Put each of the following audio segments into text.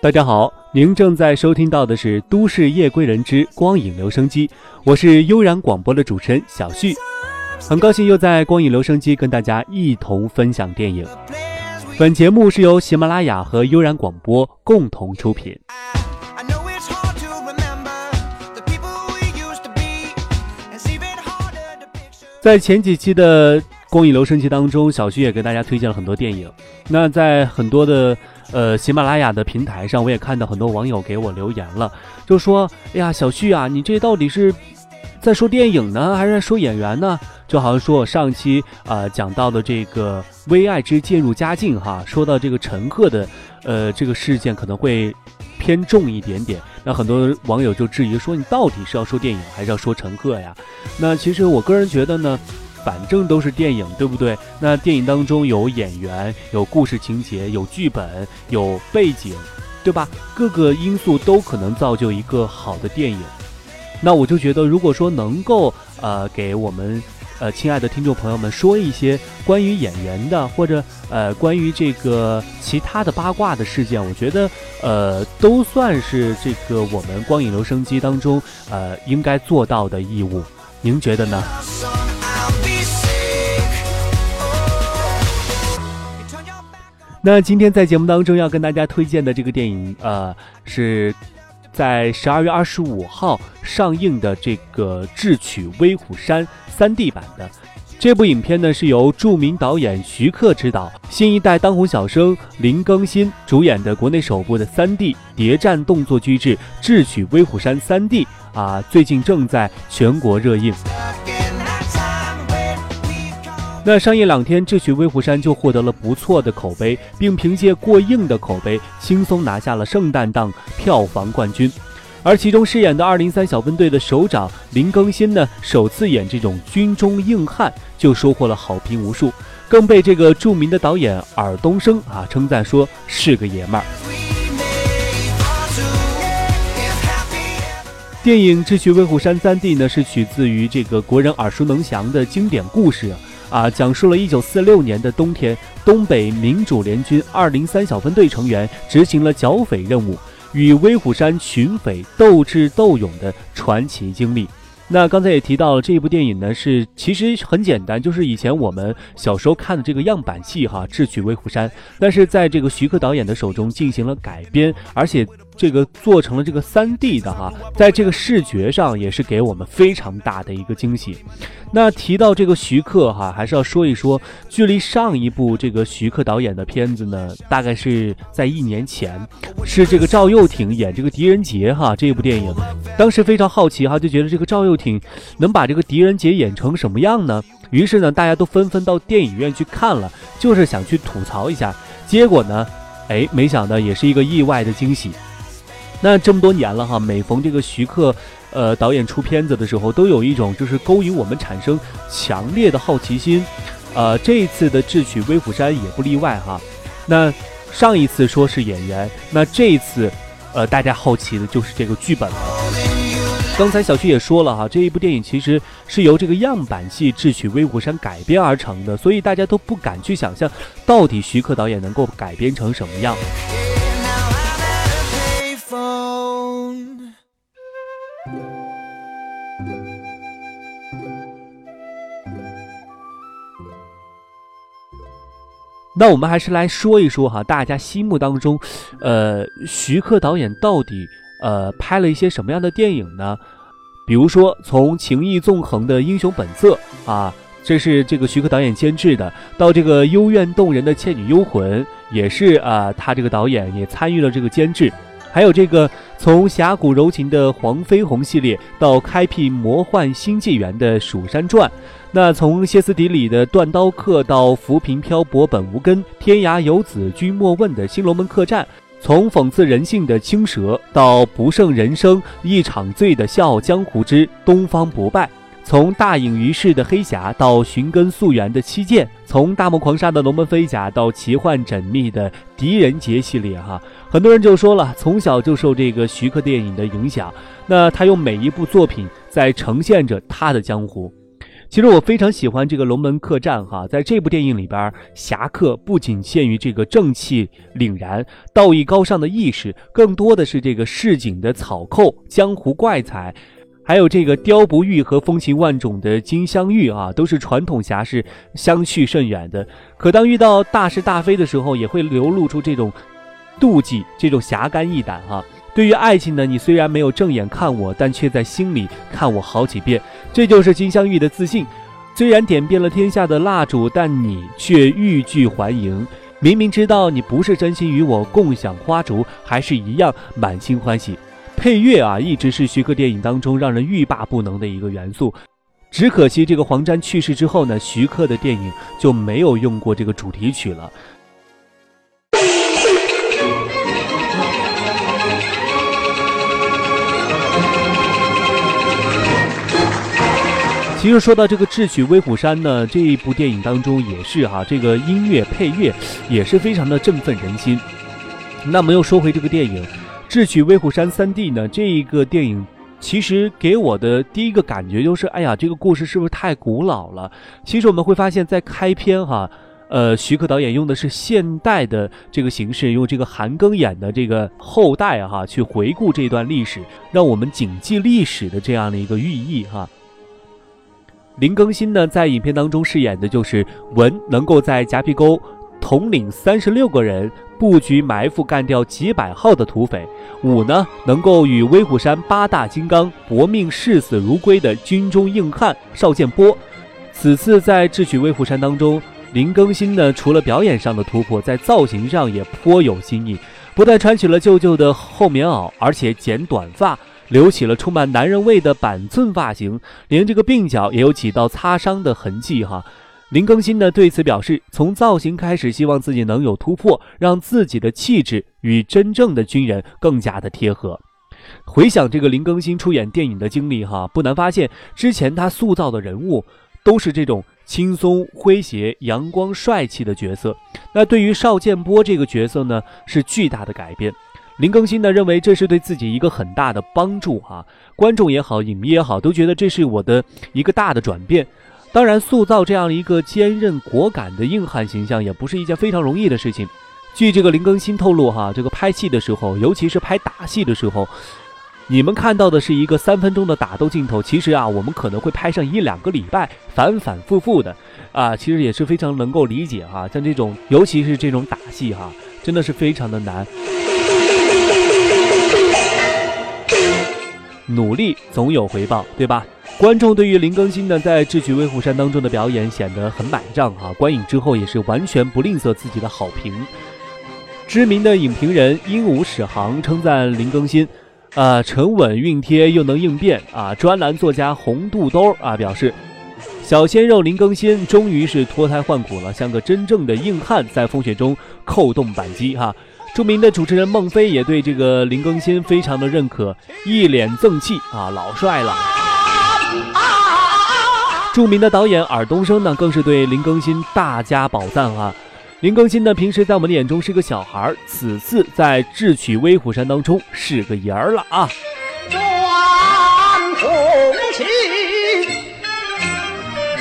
大家好，您正在收听到的是《都市夜归人之光影留声机》，我是悠然广播的主持人小旭，很高兴又在光影留声机跟大家一同分享电影。本节目是由喜马拉雅和悠然广播共同出品。在前几期的光影留声机当中，小旭也给大家推荐了很多电影。那在很多的。呃，喜马拉雅的平台上，我也看到很多网友给我留言了，就说：“哎呀，小旭啊，你这到底是在说电影呢，还是在说演员呢？”就好像说我上期啊讲到的这个《微爱之渐入佳境》哈，说到这个陈赫的呃这个事件可能会偏重一点点，那很多网友就质疑说：“你到底是要说电影，还是要说陈赫呀？”那其实我个人觉得呢。反正都是电影，对不对？那电影当中有演员，有故事情节，有剧本，有背景，对吧？各个因素都可能造就一个好的电影。那我就觉得，如果说能够呃给我们呃亲爱的听众朋友们说一些关于演员的，或者呃关于这个其他的八卦的事件，我觉得呃都算是这个我们光影留声机当中呃应该做到的义务。您觉得呢？那今天在节目当中要跟大家推荐的这个电影，呃，是在十二月二十五号上映的这个《智取威虎山》三 D 版的这部影片呢，是由著名导演徐克执导，新一代当红小生林更新主演的国内首部的三 D 谍战动作巨制《智取威虎山》三 D 啊，最近正在全国热映。那上映两天，《智取威虎山》就获得了不错的口碑，并凭借过硬的口碑，轻松拿下了圣诞档票房冠军。而其中饰演的二零三小分队的首长林更新呢，首次演这种军中硬汉，就收获了好评无数，更被这个著名的导演尔冬升啊称赞说是个爷们儿。电影《智取威虎山》三 D 呢，是取自于这个国人耳熟能详的经典故事。啊讲述了1946年的冬天，东北民主联军203小分队成员执行了剿匪任务，与威虎山群匪斗智斗勇的传奇经历。那刚才也提到了这一部电影呢，是其实很简单，就是以前我们小时候看的这个样板戏哈，《智取威虎山》，但是在这个徐克导演的手中进行了改编，而且。这个做成了这个三 D 的哈，在这个视觉上也是给我们非常大的一个惊喜。那提到这个徐克哈，还是要说一说，距离上一部这个徐克导演的片子呢，大概是在一年前，是这个赵又廷演这个狄仁杰哈这部电影。当时非常好奇哈，就觉得这个赵又廷能把这个狄仁杰演成什么样呢？于是呢，大家都纷纷到电影院去看了，就是想去吐槽一下。结果呢，哎，没想到也是一个意外的惊喜。那这么多年了哈，每逢这个徐克，呃，导演出片子的时候，都有一种就是勾引我们产生强烈的好奇心，呃，这一次的《智取威虎山》也不例外哈。那上一次说是演员，那这一次，呃，大家好奇的就是这个剧本了。刚才小徐也说了哈，这一部电影其实是由这个样板戏《智取威虎山》改编而成的，所以大家都不敢去想象，到底徐克导演能够改编成什么样。那我们还是来说一说哈，大家心目当中，呃，徐克导演到底呃拍了一些什么样的电影呢？比如说从情义纵横的英雄本色啊，这是这个徐克导演监制的，到这个幽怨动人的倩女幽魂，也是啊，他这个导演也参与了这个监制。还有这个从侠骨柔情的黄飞鸿系列到开辟魔幻新纪元的《蜀山传》，那从歇斯底里的断刀客到浮萍漂泊本无根，天涯游子君莫问的新龙门客栈，从讽刺人性的青蛇到不胜人生一场醉的笑傲江湖之东方不败。从大隐于世的黑侠到寻根溯源的七剑，从大漠狂沙的龙门飞甲到奇幻缜密的狄仁杰系列，哈，很多人就说了，从小就受这个徐克电影的影响，那他用每一部作品在呈现着他的江湖。其实我非常喜欢这个龙门客栈哈，在这部电影里边，侠客不仅限于这个正气凛然、道义高尚的义士，更多的是这个市井的草寇、江湖怪才，还有这个雕不玉和风情万种的金镶玉啊，都是传统侠士相去甚远的。可当遇到大是大非的时候，也会流露出这种妒忌、这种侠肝义胆哈。对于爱情呢，你虽然没有正眼看我，但却在心里看我好几遍。这就是金镶玉的自信。虽然点遍了天下的蜡烛，但你却欲拒还迎。明明知道你不是真心与我共享花烛，还是一样满心欢喜。配乐啊，一直是徐克电影当中让人欲罢不能的一个元素。只可惜这个黄沾去世之后呢，徐克的电影就没有用过这个主题曲了。其实说到这个《智取威虎山》呢，这一部电影当中也是哈，这个音乐配乐也是非常的振奋人心。那么又说回这个电影《智取威虎山》三 D 呢，这一个电影其实给我的第一个感觉就是，哎呀，这个故事是不是太古老了？其实我们会发现，在开篇哈，呃，徐克导演用的是现代的这个形式，用这个韩庚演的这个后代哈，去回顾这段历史，让我们谨记历史的这样的一个寓意哈。林更新呢，在影片当中饰演的就是文，能够在夹皮沟统领三十六个人布局埋伏，干掉几百号的土匪；武呢，能够与威虎山八大金刚搏命视死如归的军中硬汉邵建波。此次在智取威虎山当中，林更新呢，除了表演上的突破，在造型上也颇有新意，不但穿起了旧旧的厚棉袄，而且剪短发。留起了充满男人味的板寸发型，连这个鬓角也有几道擦伤的痕迹哈。林更新呢对此表示，从造型开始，希望自己能有突破，让自己的气质与真正的军人更加的贴合。回想这个林更新出演电影的经历哈，不难发现，之前他塑造的人物都是这种轻松诙谐、阳光帅气的角色。那对于邵建波这个角色呢，是巨大的改变。林更新呢认为这是对自己一个很大的帮助哈，观众也好，影迷也好，都觉得这是我的一个大的转变。当然，塑造这样一个坚韧果敢的硬汉形象，也不是一件非常容易的事情。据这个林更新透露哈，这个拍戏的时候，尤其是拍打戏的时候，你们看到的是一个三分钟的打斗镜头，其实啊，我们可能会拍上一两个礼拜，反反复复的啊，其实也是非常能够理解哈。像这种，尤其是这种打戏哈，真的是非常的难。努力总有回报，对吧？观众对于林更新呢在《智取威虎山》当中的表演显得很买账哈，观影之后也是完全不吝啬自己的好评。知名的影评人鹦鹉史航称赞林更新，啊，沉稳熨帖又能应变啊。专栏作家红肚兜啊表示，小鲜肉林更新终于是脱胎换骨了，像个真正的硬汉，在风雪中扣动扳机哈。著名的主持人孟非也对这个林更新非常的认可，一脸正气啊，老帅了。著名的导演尔冬升呢，更是对林更新大加宝赞啊。林更新呢，平时在我们的眼中是个小孩儿，此次在《智取威虎山》当中是个爷儿了啊。红旗，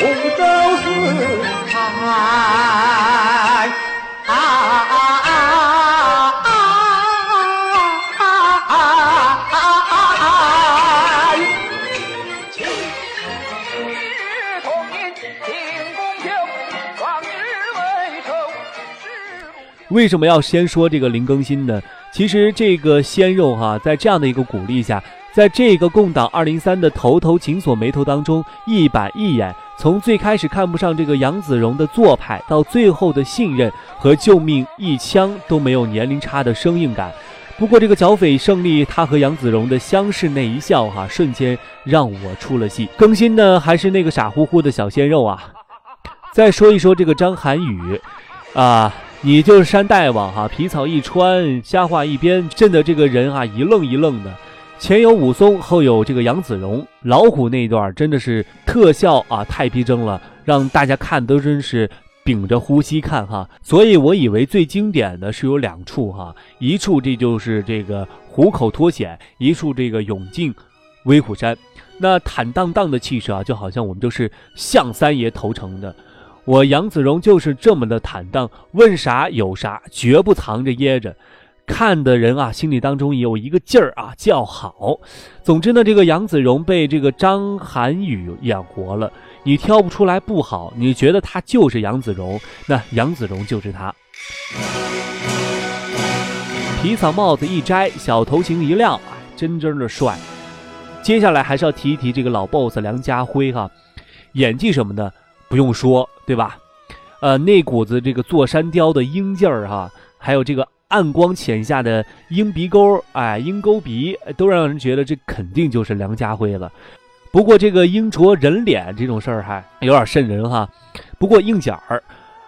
五洲四为什么要先说这个林更新呢？其实这个鲜肉哈，在这样的一个鼓励下，在这个共党二零三的头头紧锁眉头当中，一板一眼，从最开始看不上这个杨子荣的做派，到最后的信任和救命一枪都没有年龄差的生硬感。不过这个剿匪胜利，他和杨子荣的相视那一笑哈，瞬间让我出了戏。更新呢，还是那个傻乎乎的小鲜肉啊。再说一说这个张涵予，啊。你就是山大王哈，皮草一穿，瞎话一编，震得这个人啊一愣一愣的。前有武松，后有这个杨子荣，老虎那一段真的是特效啊，太逼真了，让大家看都真是屏着呼吸看哈。所以我以为最经典的是有两处哈，一处这就是这个虎口脱险，一处这个勇进威虎山。那坦荡荡的气势啊，就好像我们就是向三爷投诚的。我杨子荣就是这么的坦荡，问啥有啥，绝不藏着掖着。看的人啊，心里当中有一个劲儿啊，叫好。总之呢，这个杨子荣被这个张涵予演活了，你挑不出来不好，你觉得他就是杨子荣，那杨子荣就是他。皮草帽子一摘，小头型一撂，真真的帅。接下来还是要提一提这个老 boss 梁家辉哈，演技什么的不用说，对吧？呃，那股子这个坐山雕的英劲儿哈，还有这个。暗光浅下的鹰鼻沟，哎，鹰钩鼻，都让人觉得这肯定就是梁家辉了。不过这个鹰啄人脸这种事儿还有点瘆人哈。不过硬角儿，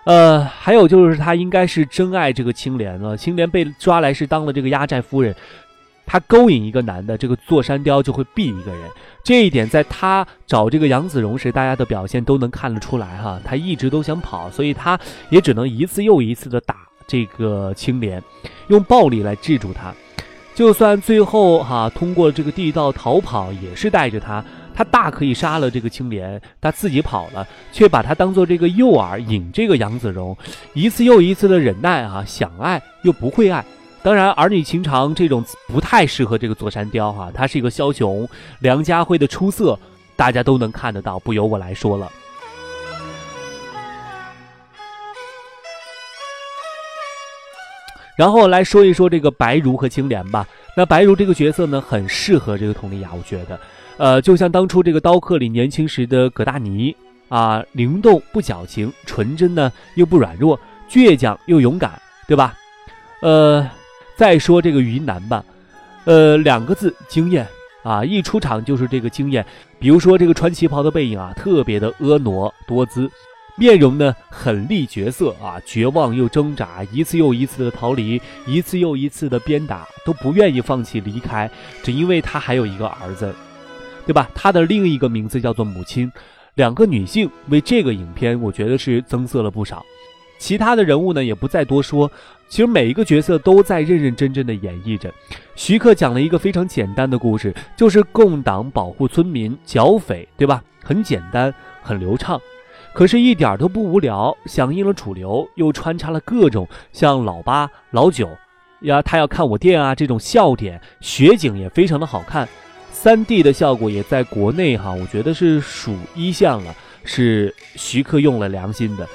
呃，还有就是他应该是真爱这个青莲了。青莲被抓来是当了这个压寨夫人，他勾引一个男的，这个坐山雕就会毙一个人。这一点在他找这个杨子荣时，大家的表现都能看得出来哈。他一直都想跑，所以他也只能一次又一次的打。这个青莲用暴力来制住他，就算最后哈通过这个地道逃跑，也是带着他。他大可以杀了这个青莲，他自己跑了，却把他当做这个诱饵引这个杨子荣，一次又一次的忍耐啊，想爱又不会爱。当然，儿女情长这种不太适合这个座山雕哈，他是一个枭雄。梁家辉的出色，大家都能看得到，不由我来说了。然后来说一说这个白如和青莲吧。那白如这个角色呢，很适合这个佟丽娅，我觉得，呃，就像当初这个刀客里年轻时的葛大妮啊，灵动不矫情，纯真呢又不软弱，倔强又勇敢，对吧？呃，再说这个云南吧，呃，两个字惊艳啊，一出场就是这个惊艳。比如说这个穿旗袍的背影啊，特别的婀娜多姿。面容呢很立角色啊，绝望又挣扎，一次又一次的逃离，一次又一次的鞭打，都不愿意放弃离开，只因为他还有一个儿子，对吧？他的另一个名字叫做母亲。两个女性为这个影片，我觉得是增色了不少。其他的人物呢也不再多说，其实每一个角色都在认认真真的演绎着。徐克讲了一个非常简单的故事，就是共党保护村民剿匪，对吧？很简单，很流畅。可是，一点都不无聊，响应了主流，又穿插了各种像老八、老九呀，他要看我店啊这种笑点，雪景也非常的好看，三 D 的效果也在国内哈，我觉得是数一线了，是徐克用了良心的。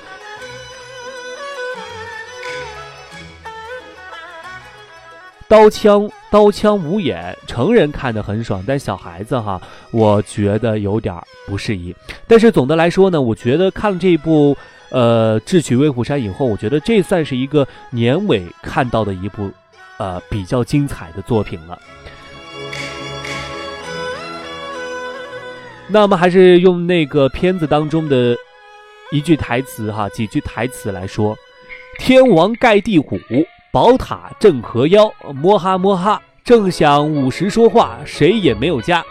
刀枪刀枪无眼，成人看得很爽，但小孩子哈，我觉得有点不适宜。但是总的来说呢，我觉得看了这一部呃《智取威虎山》以后，我觉得这算是一个年尾看到的一部呃比较精彩的作品了。那么还是用那个片子当中的一句台词哈，几句台词来说：“天王盖地虎。”宝塔镇河妖，摸哈摸哈，正想午时说话，谁也没有加，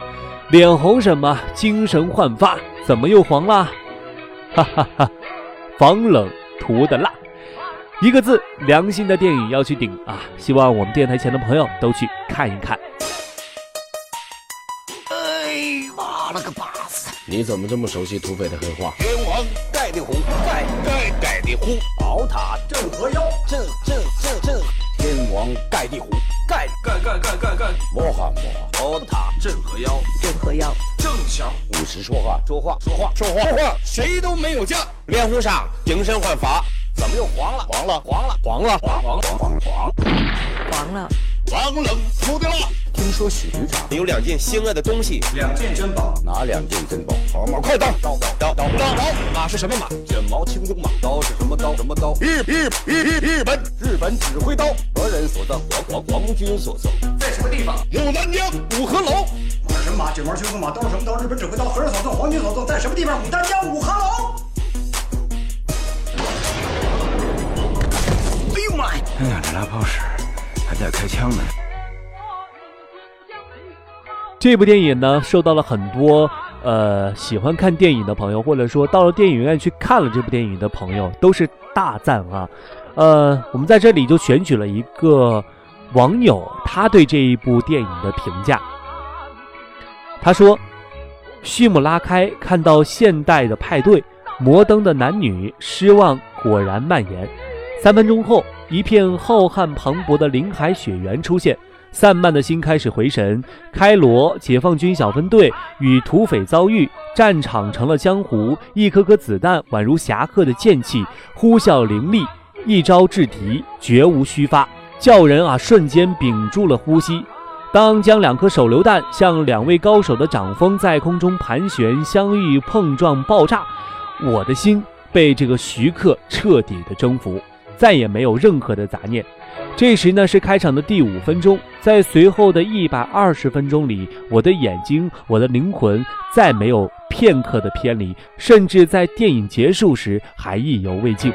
脸红什么？精神焕发，怎么又黄了？哈哈哈，防冷涂的蜡，一个字，良心的电影要去顶啊！希望我们电台前的朋友都去看一看。哎妈了个巴子！你怎么这么熟悉土匪的黑话？天王盖地虎，盖盖盖地虎，宝塔镇河妖，镇镇。王盖地虎，盖盖盖盖盖盖，摩哈摩哈，宝塔镇河妖，镇河妖，正想五十说话，说话。说话。说话。说话，谁都没有家，脸红上精神焕发，怎么又黄了？黄了。黄了。黄了。黄黄黄黄黄黄了，黄冷土的辣。听说许局长有两件心爱的东西，两件珍宝，哪两件珍宝？好马快刀刀刀刀刀刀，马是什么马？卷毛青鬃马。刀是什么刀？什么刀？日日日日日本日本指挥刀。何人所赠？皇皇皇军所赠。在什么地方？有南疆五合楼。马什么马？卷毛青鬃马。刀什么刀？日本指挥刀。何人所赠？皇军所赠。在什么地方？牡丹江五合楼。哎呦妈呀！哎呀，这拉炮使在开枪呢。这部电影呢，受到了很多呃喜欢看电影的朋友，或者说到了电影院去看了这部电影的朋友，都是大赞啊。呃，我们在这里就选取了一个网友他对这一部电影的评价。他说：“序幕拉开，看到现代的派对，摩登的男女，失望果然蔓延。三分钟后，一片浩瀚磅礴的林海雪原出现。散漫的心开始回神。开罗解放军小分队与土匪遭遇，战场成了江湖。一颗颗子弹宛如侠客的剑气，呼啸凌厉，一招制敌，绝无虚发，叫人啊瞬间屏住了呼吸。当将两颗手榴弹向两位高手的掌风在空中盘旋、相遇、碰撞、爆炸，我的心被这个徐克彻底的征服，再也没有任何的杂念。这时呢是开场的第五分钟，在随后的一百二十分钟里，我的眼睛、我的灵魂再没有片刻的偏离，甚至在电影结束时还意犹未尽。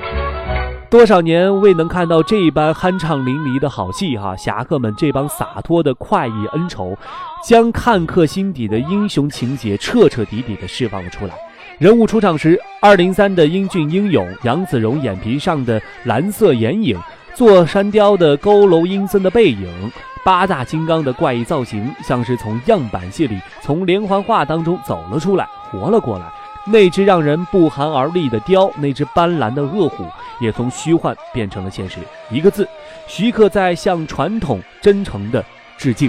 多少年未能看到这般酣畅淋漓的好戏哈！侠客们这帮洒脱的快意恩仇，将看客心底的英雄情节彻彻底底的释放了出来。人物出场时，二零三的英俊英勇，杨子荣眼皮上的蓝色眼影。座山雕的佝偻阴森的背影，八大金刚的怪异造型，像是从样板戏里、从连环画当中走了出来，活了过来。那只让人不寒而栗的雕，那只斑斓的恶虎，也从虚幻变成了现实。一个字，徐克在向传统真诚的致敬。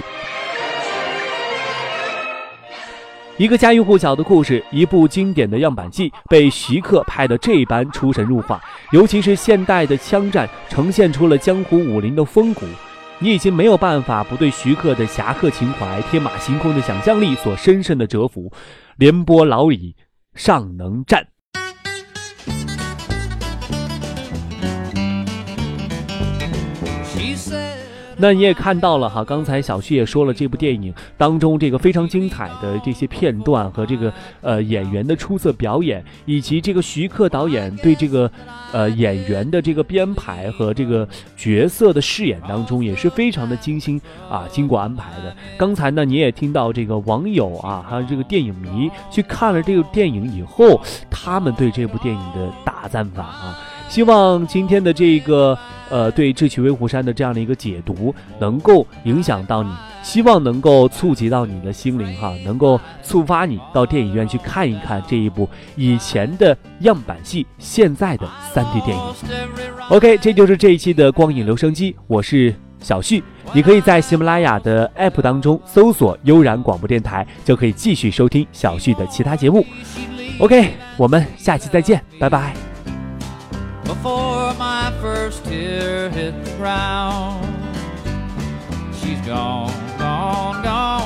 一个家喻户晓的故事，一部经典的样板戏，被徐克拍得这般出神入化。尤其是现代的枪战，呈现出了江湖武林的风骨，你已经没有办法不对徐克的侠客情怀、天马行空的想象力所深深的折服。廉颇老矣，尚能战。那你也看到了哈，刚才小旭也说了，这部电影当中这个非常精彩的这些片段和这个呃演员的出色表演，以及这个徐克导演对这个呃演员的这个编排和这个角色的饰演当中也是非常的精心啊经过安排的。刚才呢你也听到这个网友啊还有这个电影迷去看了这个电影以后，他们对这部电影的大赞法啊，希望今天的这个。呃，对《智取威虎山》的这样的一个解读，能够影响到你，希望能够触及到你的心灵哈，能够触发你到电影院去看一看这一部以前的样板戏，现在的 3D 电影。OK，这就是这一期的光影留声机，我是小旭，你可以在喜马拉雅的 APP 当中搜索“悠然广播电台”，就可以继续收听小旭的其他节目。OK，我们下期再见，拜拜。first tear hit the ground. She's gone, gone, gone.